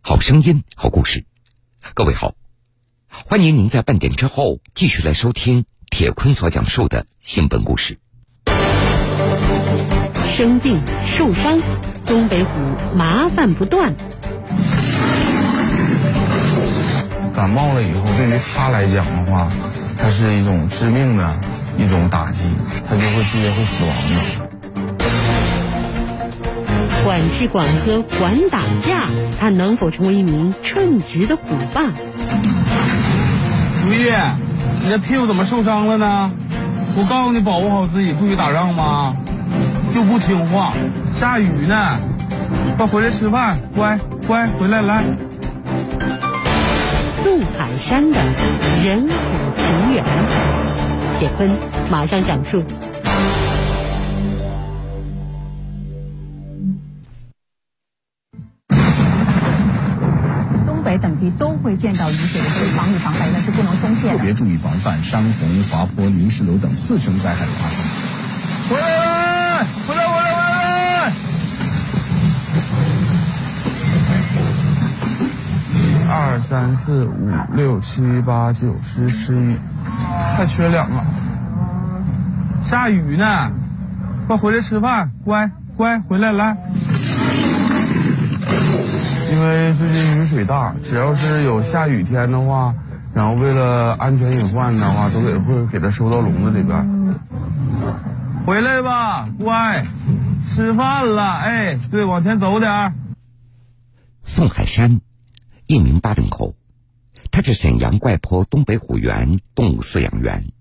好声音，好故事。各位好，欢迎您在半点之后继续来收听铁坤所讲述的新闻故事。生病受伤，东北虎麻烦不断。感冒了以后，对于他来讲的话，它是一种致命的一种打击，他就会直接会死亡的。管吃管喝管打架，他能否成为一名称职的虎爸？如意，你这屁股怎么受伤了呢？我告诉你，保护好自己，不许打仗吗？就不听话，下雨呢，快回来吃饭，乖乖回来来。宋海山的人虎情缘，铁坤马上讲述。会见到雨水的，所以防雨防灾呢是不能松懈的。特别注意防范山洪、滑坡、泥石流等次生灾害的发生。回来，回来，回来，回来！二三四五六七八九十十一，还缺两个。下雨呢，快回来吃饭，乖乖回来来。因为最近雨水大，只要是有下雨天的话，然后为了安全隐患的话，都给会给它收到笼子里边。回来吧，乖，吃饭了。哎，对，往前走点儿。宋海山，一名八零后，他是沈阳怪坡东北虎园动物饲养员，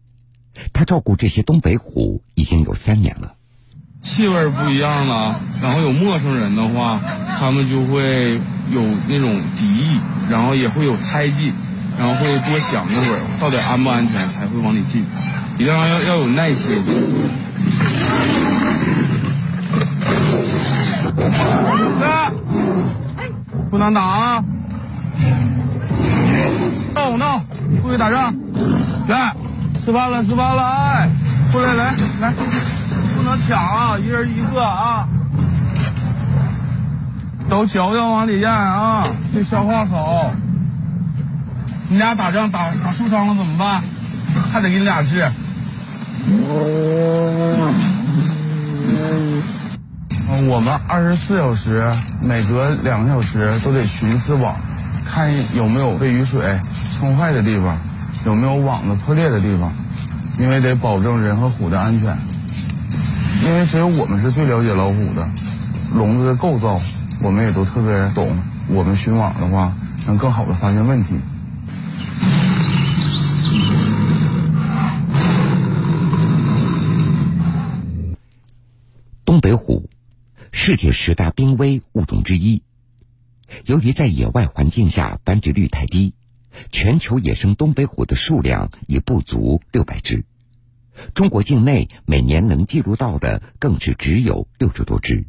他照顾这些东北虎已经有三年了。气味不一样了，然后有陌生人的话，他们就会有那种敌意，然后也会有猜忌，然后会多想一会儿，到底安不安全才会往里进，一定要要要有耐心。哥，不能打啊！闹闹，不许打仗！来，吃饭了，吃饭了，哎，过来，来来。抢啊！一人一个啊！都嚼嚼往里咽啊，对消化好。你俩打仗打打受伤了怎么办？还得给你俩治。我们二十四小时，每隔两个小时都得巡视网，看有没有被雨水冲坏的地方，有没有网子破裂的地方，因为得保证人和虎的安全。因为只有我们是最了解老虎的，笼子的构造，我们也都特别懂。我们巡网的话，能更好的发现问题。东北虎，世界十大濒危物种之一。由于在野外环境下繁殖率太低，全球野生东北虎的数量已不足六百只。中国境内每年能记录到的更是只有六十多只，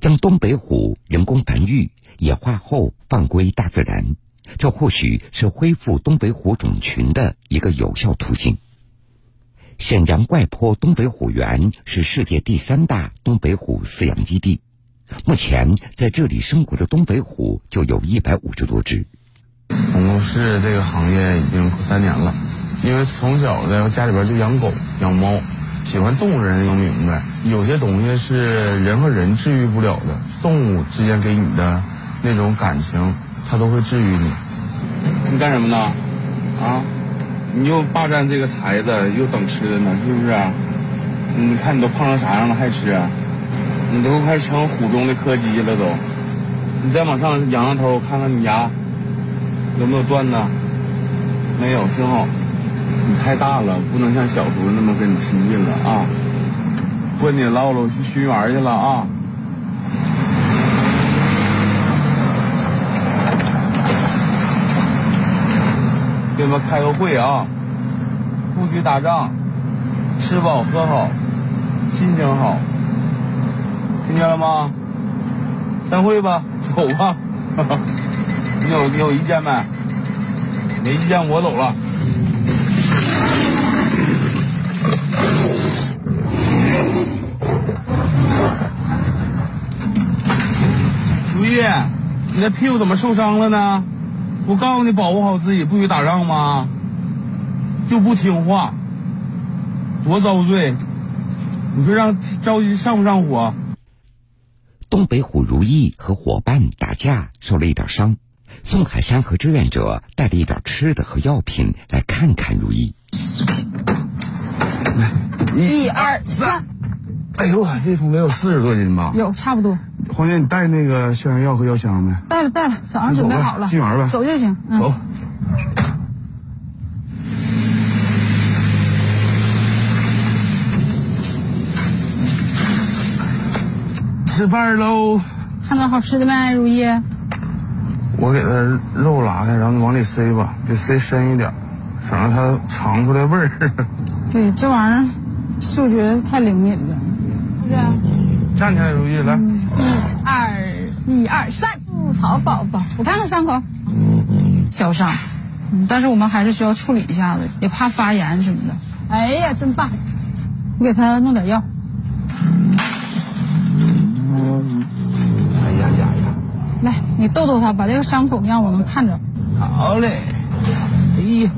将东北虎人工繁育、野化后放归大自然，这或许是恢复东北虎种群的一个有效途径。沈阳怪坡东北虎园是世界第三大东北虎饲养基地，目前在这里生活的东北虎就有一百五十多只。从事这个行业已经三年了。因为从小呢家里边就养狗养猫，喜欢动物人能明白，有些东西是人和人治愈不了的，动物之间给你的那种感情，它都会治愈你。你干什么呢？啊？你又霸占这个台子，又等吃的呢，是不是？你看你都胖成啥样了还吃？你都快成虎中的柯基了都。你再往上仰仰头看看你牙，有没有断呢？没有，挺好。你太大了，不能像小时候那么跟你亲近了啊！不跟你唠了，我去巡园去了啊！给你们开个会啊！不许打仗，吃饱喝好，心情好，听见了吗？散会吧，走吧。你有你有意见没？没意见，我走了。你的屁股怎么受伤了呢？我告诉你，保护好自己，不许打仗吗？就不听话，多遭罪！你说让着急上不上火？东北虎如意和伙伴打架受了一点伤，宋海山和志愿者带了一点吃的和药品来看看如意。一二三，哎呦我这桶得有四十多斤吧？有差不多。黄姐，你带那个消炎药和药箱没？带了带了，早上准备好了。进园吧，走就行。嗯、走。吃饭喽！看到好吃的没，如意？我给它肉拉开，然后你往里塞吧，得塞深一点，省得它尝出来味儿。对，这玩意儿嗅觉太灵敏了，站起来，如意，来。一二一二三，嗯，好宝宝，我看看伤口，小伤，嗯，但是我们还是需要处理一下子，也怕发炎什么的。哎呀，真棒！我给他弄点药。哎呀呀呀！来，你逗逗他，把这个伤口让我能看着。好嘞。哎呀，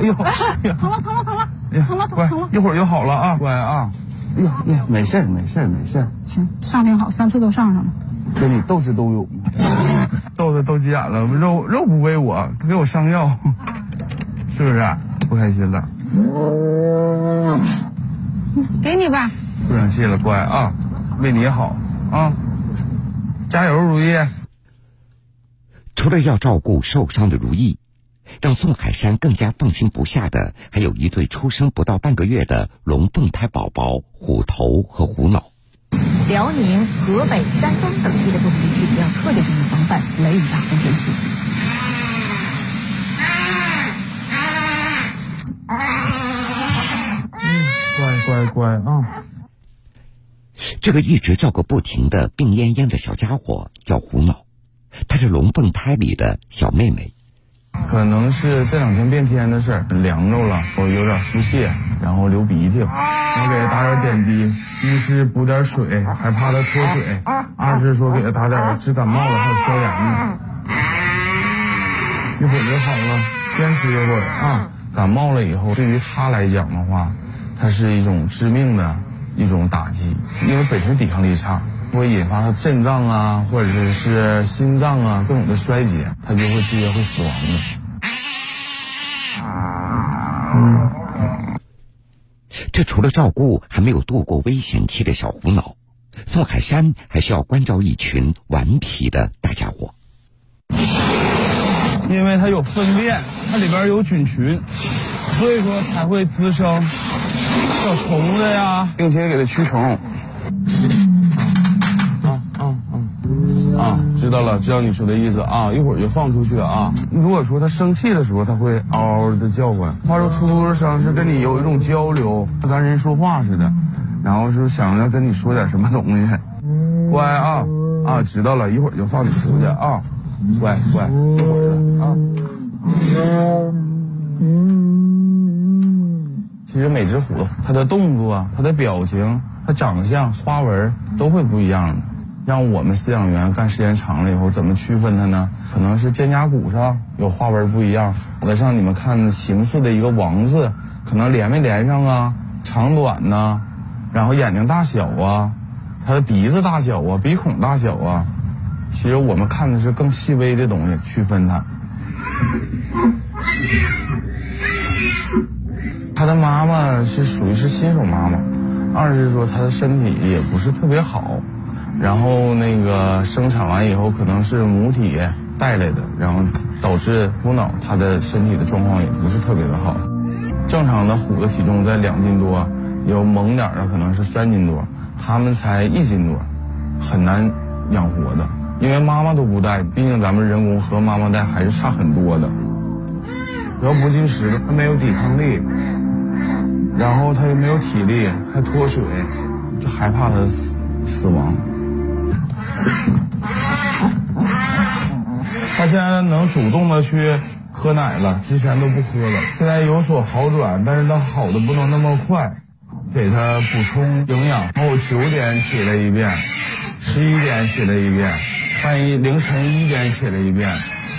哎呦，疼了疼了疼了，疼了乖疼了。一会儿就好了啊，乖啊。哎呀哎呀，没事儿没事儿没事儿。行，上挺好，三次都上上了。跟你斗智斗勇，斗的斗急眼了，肉肉不喂我，他给我上药，是不是？不开心了？给你吧。不生气了，乖啊，为你好啊，加油，如意。除了要照顾受伤的如意，让宋海山更加放心不下的，还有一对出生不到半个月的龙凤胎宝宝虎头和虎脑。辽宁、河北、山东等地的部分地区要特别注意防范雷雨大风天气。乖乖乖啊！这个一直叫个不停的病恹恹的小家伙叫虎脑，他是龙凤胎里的小妹妹。可能是这两天变天的事儿，凉着了，我有点腹泻，然后流鼻涕，我给他打点点滴，一是补点水，还怕他脱水；二是说给他打点治感冒的，还有消炎的。一会儿就好了，坚持一会儿啊。感冒了以后，对于他来讲的话，它是一种致命的一种打击，因为本身抵抗力差。会引发他肾脏啊，或者是是心脏啊各种的衰竭，他就会直接会死亡的。这除了照顾还没有度过危险期的小虎脑，宋海山还需要关照一群顽皮的大家伙。因为它有粪便，它里边有菌群，所以说才会滋生小虫子呀，并且给它驱虫。啊，知道了，知道你说的意思啊，一会儿就放出去啊。如果说他生气的时候，他会嗷嗷的叫唤，发出突突的声，是跟你有一种交流，跟咱人说话似的，然后是想要跟你说点什么东西。乖啊啊，知道了，一会儿就放你出去啊，乖乖，一会儿的啊。其实每只虎，它的动作、它的表情、它长相、花纹都会不一样的。让我们饲养员干时间长了以后，怎么区分它呢？可能是肩胛骨上有花纹不一样，有的上你们看形似的一个王字，可能连没连上啊，长短呐，然后眼睛大小啊，它的鼻子大小啊，鼻孔大小啊，其实我们看的是更细微的东西，区分它。它的妈妈是属于是新手妈妈，二是说它的身体也不是特别好。然后那个生产完以后，可能是母体带来的，然后导致虎脑它的身体的状况也不是特别的好。正常的虎的体重在两斤多，有猛点的可能是三斤多，它们才一斤多，很难养活的。因为妈妈都不带，毕竟咱们人工和妈妈带还是差很多的。然后不进食的，它没有抵抗力，然后它又没有体力，还脱水，就害怕它死死亡。他现在能主动的去喝奶了，之前都不喝了。现在有所好转，但是他好的不能那么快，给他补充营养。然后九点起来一遍，十一点起来一遍，半夜凌晨一点起来一遍，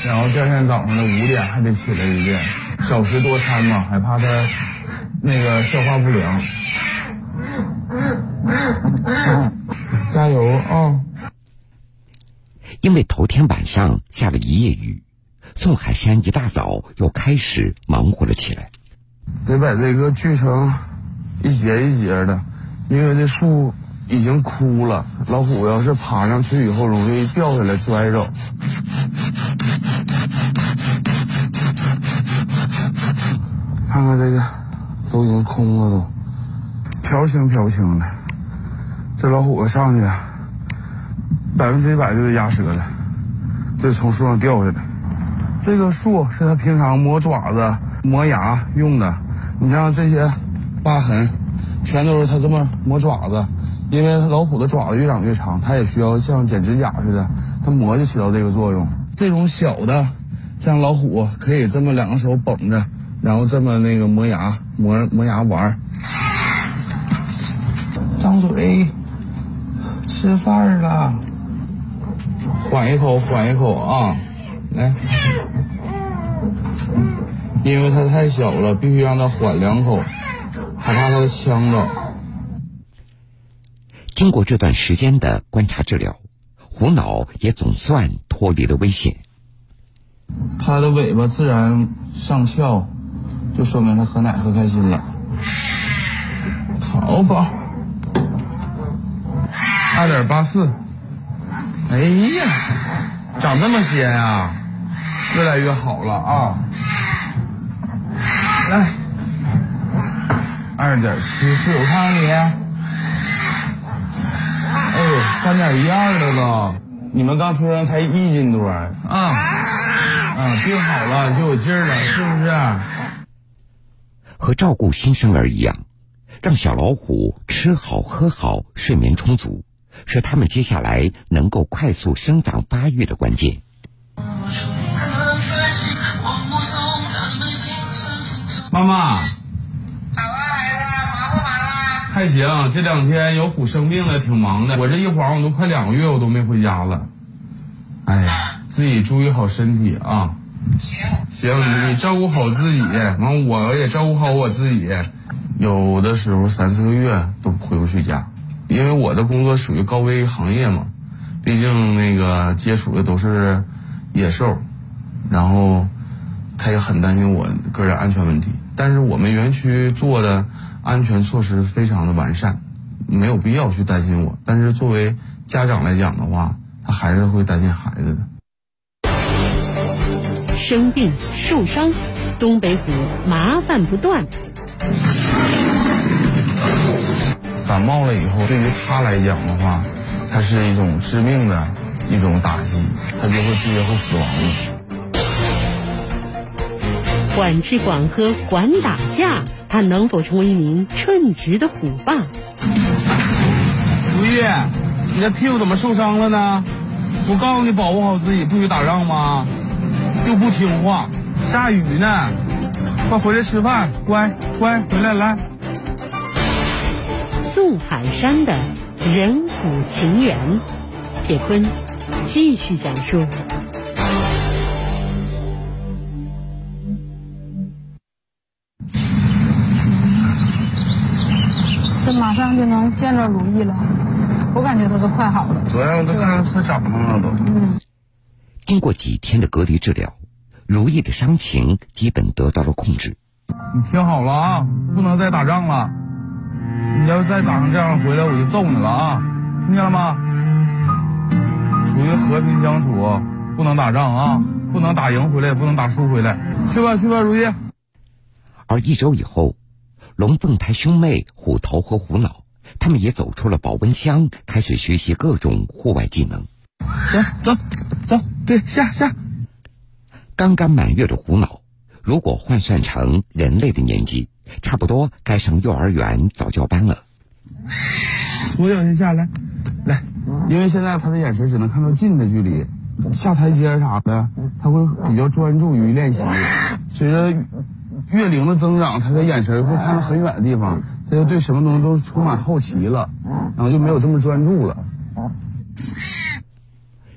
然后第二天早上的五点还得起来一遍，少食多餐嘛，害怕他那个消化不良。加油啊！因为头天晚上下了一夜雨，宋海山一大早又开始忙活了起来。得把这个锯成一节一节的，因为这树已经枯了，老虎要是爬上去以后容易掉下来摔着。看看这个，都已经空了，都飘青飘青的。这老虎要上去，百分之一百就得压折了，这从树上掉下来。这个树是它平常磨爪子、磨牙用的。你像这些疤痕，全都是它这么磨爪子。因为老虎的爪子越长越长，它也需要像剪指甲似的，它磨就起到这个作用。这种小的，像老虎可以这么两个手绷着，然后这么那个磨牙、磨磨牙玩儿。张嘴，吃饭了。缓一口，缓一口啊，来。因为它太小了，必须让它缓两口，害怕它呛着。经过这段时间的观察治疗，虎脑也总算脱离了危险。它的尾巴自然上翘，就说明它喝奶喝开心了。好宝，二点八四。哎呀，长这么些呀，越来越好了啊！来，二点七四，我看看你。哎呦，三点一二了都，你们刚出生才一斤多啊！啊，病好了就有劲儿了，是不是？和照顾新生儿一样，让小老虎吃好喝好、睡眠充足，是它们接下来能够快速生长发育的关键。妈妈，好啊，孩子，忙不忙啊？还行，这两天有虎生病了，挺忙的。我这一晃我都快两个月，我都没回家了。哎呀，自己注意好身体啊。行行，你照顾好自己，完我也照顾好我自己。有的时候三四个月都回不去家，因为我的工作属于高危行业嘛，毕竟那个接触的都是野兽，然后他也很担心我个人安全问题。但是我们园区做的安全措施非常的完善，没有必要去担心我。但是作为家长来讲的话，他还是会担心孩子的。生病受伤，东北虎麻烦不断。感冒了以后，对于他来讲的话，它是一种致命的一种打击，他就会直接会死亡了。管吃管喝管打架，他能否成为一名称职的虎爸？如意，你的屁股怎么受伤了呢？我告诉你保护好自己，不许打仗吗？又不听话，下雨呢，快回来吃饭，乖乖回来来。宋海山的人骨情缘，铁坤继续讲述。这马上就能见着如意了，我感觉他都快好了。昨天我都看着快长上了都。嗯，经过几天的隔离治疗，如意的伤情基本得到了控制。你听好了啊，不能再打仗了。你要再打成这样回来，我就揍你了啊！听见了吗？处于和平相处，不能打仗啊，不能打赢回来，也不能打输回来。去吧，去吧，如意。而一周以后，龙凤胎兄妹虎头和虎脑，他们也走出了保温箱，开始学习各种户外技能。走走走，对，下下。刚刚满月的虎脑，如果换算成人类的年纪，差不多该上幼儿园早教班了。左脚先下来，来，因为现在他的眼神只能看到近的距离，下台阶啥的，他会比较专注于练习。随着月龄的增长，他的眼神会看到很远的地方，他就对什么东西都充满好奇了，然后就没有这么专注了。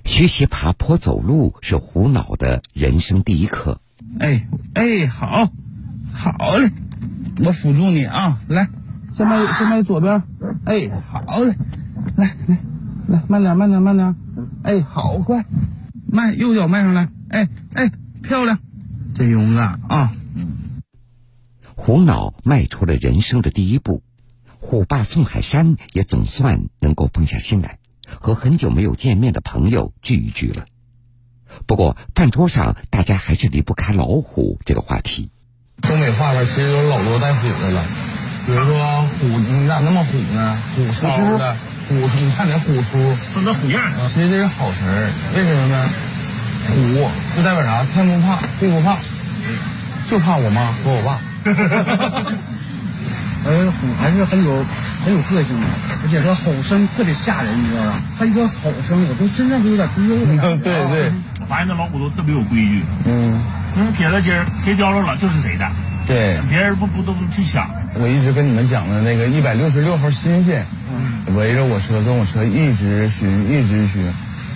学学习爬坡走路是胡脑的人生第一课。哎哎，好，好嘞，我辅助你啊，来，先迈先迈左边，哎，好嘞，来来来，慢点慢点慢点，哎，好快，迈右脚迈上来，哎哎，漂亮，真勇敢啊！胡脑迈出了人生的第一步，虎爸宋海山也总算能够放下心来，和很久没有见面的朋友聚一聚了。不过饭桌上大家还是离不开老虎这个话题。东北话边其实有老多带虎的了，比如说虎，你咋那么虎呢？虎出的虎，你看你虎出，说那虎样儿，其实这是好词儿，为什么呢？虎就代表啥？天不怕地不怕，就怕我妈和我爸。呃，虎还是很有很有个性的，而且它吼声特别吓人，你知道吧？它一个吼声，我都身上都有点滴溜的。对对我发现那老虎都特别有规矩，嗯，那撇了筋儿，谁叼着了就是谁的，对。别人不不都不去抢。我一直跟你们讲的那个一百六十六号新线，围着我车跟我车一直巡，一直巡，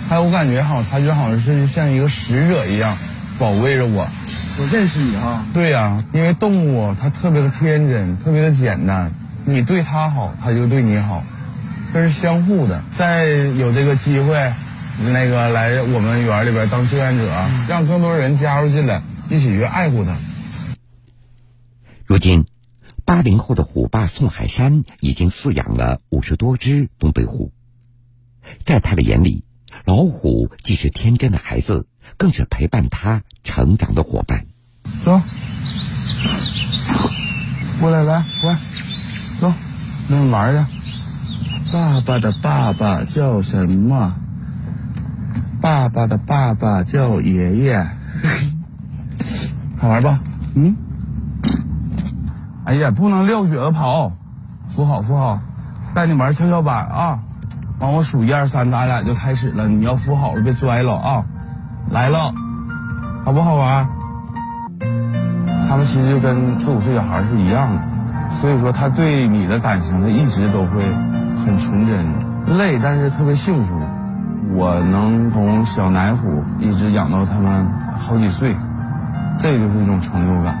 还有我感觉好，他就好像是像一个使者一样保卫着我。我认识你哈，对呀、因为动物它特别的天真，特别的简单，你对它好，它就对你好，这是相互的。再有这个机会，那个来我们园里边当志愿者，让更多人加入进来，一起去爱护它。如今，八零后的虎爸宋海山已经饲养了五十多只东北虎，在他的眼里，老虎既是天真的孩子，更是陪伴他成长的伙伴。走，过来，来，过来，走，跟你玩去。爸爸的爸爸叫什么？爸爸的爸爸叫爷爷。好玩吧？嗯。哎呀，不能撂蹶子跑，扶好扶好，带你玩跷跷板啊！完我数一二三，咱俩就开始了。你要扶好了，别摔了啊！来了，好不好玩？他们其实就跟四五岁小孩是一样的，所以说他对你的感情，他一直都会很纯真，累但是特别幸福。我能从小奶虎一直养到他们好几岁，这就是一种成就感。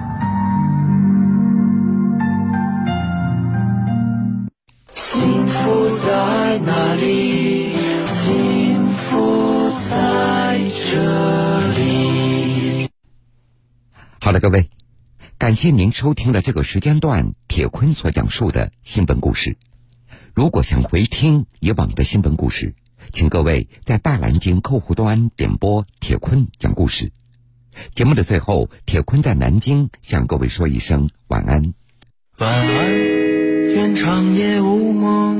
幸福在哪里？幸福在这里。好了，各位，感谢您收听了这个时间段铁坤所讲述的新闻故事。如果想回听以往的新闻故事，请各位在大蓝鲸客户端点播铁坤讲故事。节目的最后，铁坤在南京向各位说一声晚安。晚安，愿长夜无梦。